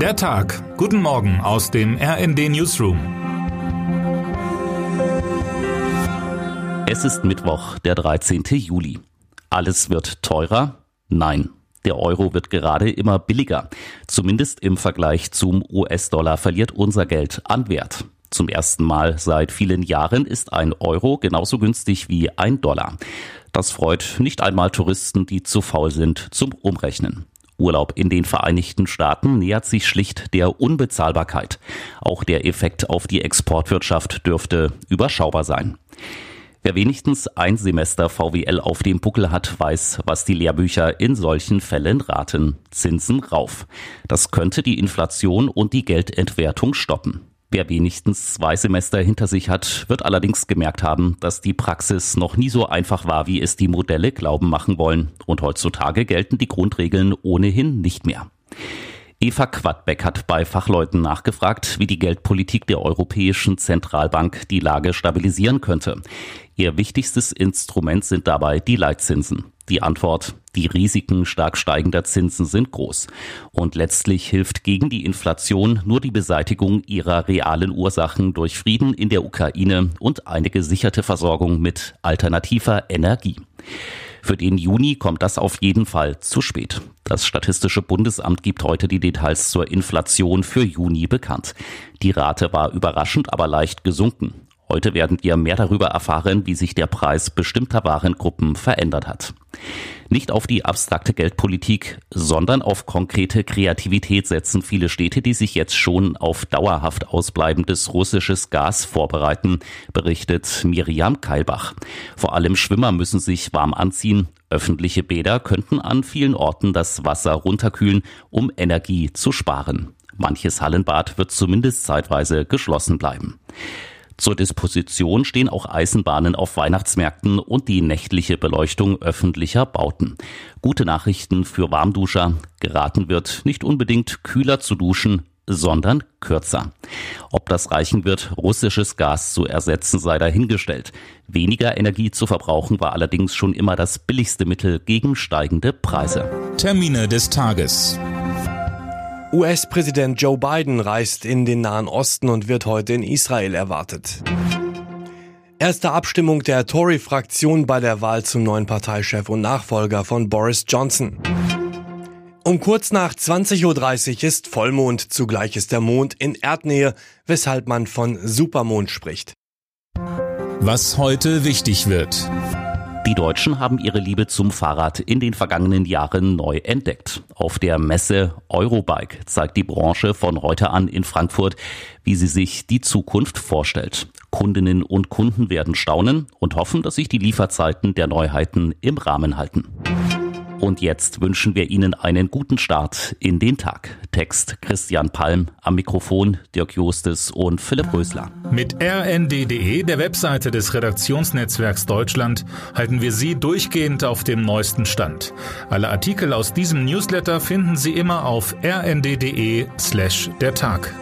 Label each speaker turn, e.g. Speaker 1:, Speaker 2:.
Speaker 1: Der Tag. Guten Morgen aus dem RND Newsroom.
Speaker 2: Es ist Mittwoch, der 13. Juli. Alles wird teurer? Nein. Der Euro wird gerade immer billiger. Zumindest im Vergleich zum US-Dollar verliert unser Geld an Wert. Zum ersten Mal seit vielen Jahren ist ein Euro genauso günstig wie ein Dollar. Das freut nicht einmal Touristen, die zu faul sind zum Umrechnen. Urlaub in den Vereinigten Staaten nähert sich schlicht der Unbezahlbarkeit. Auch der Effekt auf die Exportwirtschaft dürfte überschaubar sein. Wer wenigstens ein Semester VWL auf dem Buckel hat, weiß, was die Lehrbücher in solchen Fällen raten. Zinsen rauf. Das könnte die Inflation und die Geldentwertung stoppen. Wer wenigstens zwei Semester hinter sich hat, wird allerdings gemerkt haben, dass die Praxis noch nie so einfach war, wie es die Modelle glauben machen wollen. Und heutzutage gelten die Grundregeln ohnehin nicht mehr. Eva Quadbeck hat bei Fachleuten nachgefragt, wie die Geldpolitik der Europäischen Zentralbank die Lage stabilisieren könnte. Ihr wichtigstes Instrument sind dabei die Leitzinsen. Die Antwort, die Risiken stark steigender Zinsen sind groß. Und letztlich hilft gegen die Inflation nur die Beseitigung ihrer realen Ursachen durch Frieden in der Ukraine und eine gesicherte Versorgung mit alternativer Energie. Für den Juni kommt das auf jeden Fall zu spät. Das Statistische Bundesamt gibt heute die Details zur Inflation für Juni bekannt. Die Rate war überraschend, aber leicht gesunken. Heute werden wir mehr darüber erfahren, wie sich der Preis bestimmter Warengruppen verändert hat. Nicht auf die abstrakte Geldpolitik, sondern auf konkrete Kreativität setzen viele Städte, die sich jetzt schon auf dauerhaft ausbleibendes russisches Gas vorbereiten, berichtet Miriam Keilbach. Vor allem Schwimmer müssen sich warm anziehen. Öffentliche Bäder könnten an vielen Orten das Wasser runterkühlen, um Energie zu sparen. Manches Hallenbad wird zumindest zeitweise geschlossen bleiben. Zur Disposition stehen auch Eisenbahnen auf Weihnachtsmärkten und die nächtliche Beleuchtung öffentlicher Bauten. Gute Nachrichten für Warmduscher. Geraten wird nicht unbedingt kühler zu duschen, sondern kürzer. Ob das reichen wird, russisches Gas zu ersetzen, sei dahingestellt. Weniger Energie zu verbrauchen war allerdings schon immer das billigste Mittel gegen steigende Preise.
Speaker 1: Termine des Tages.
Speaker 3: US-Präsident Joe Biden reist in den Nahen Osten und wird heute in Israel erwartet. Erste Abstimmung der Tory-Fraktion bei der Wahl zum neuen Parteichef und Nachfolger von Boris Johnson. Um kurz nach 20.30 Uhr ist Vollmond, zugleich ist der Mond in Erdnähe, weshalb man von Supermond spricht.
Speaker 1: Was heute wichtig wird.
Speaker 2: Die Deutschen haben ihre Liebe zum Fahrrad in den vergangenen Jahren neu entdeckt. Auf der Messe Eurobike zeigt die Branche von heute an in Frankfurt, wie sie sich die Zukunft vorstellt. Kundinnen und Kunden werden staunen und hoffen, dass sich die Lieferzeiten der Neuheiten im Rahmen halten. Und jetzt wünschen wir Ihnen einen guten Start in den Tag. Text Christian Palm, am Mikrofon Dirk Justes und Philipp Rösler.
Speaker 1: Mit rnd.de, der Webseite des Redaktionsnetzwerks Deutschland, halten wir Sie durchgehend auf dem neuesten Stand. Alle Artikel aus diesem Newsletter finden Sie immer auf rnd.de slash der Tag.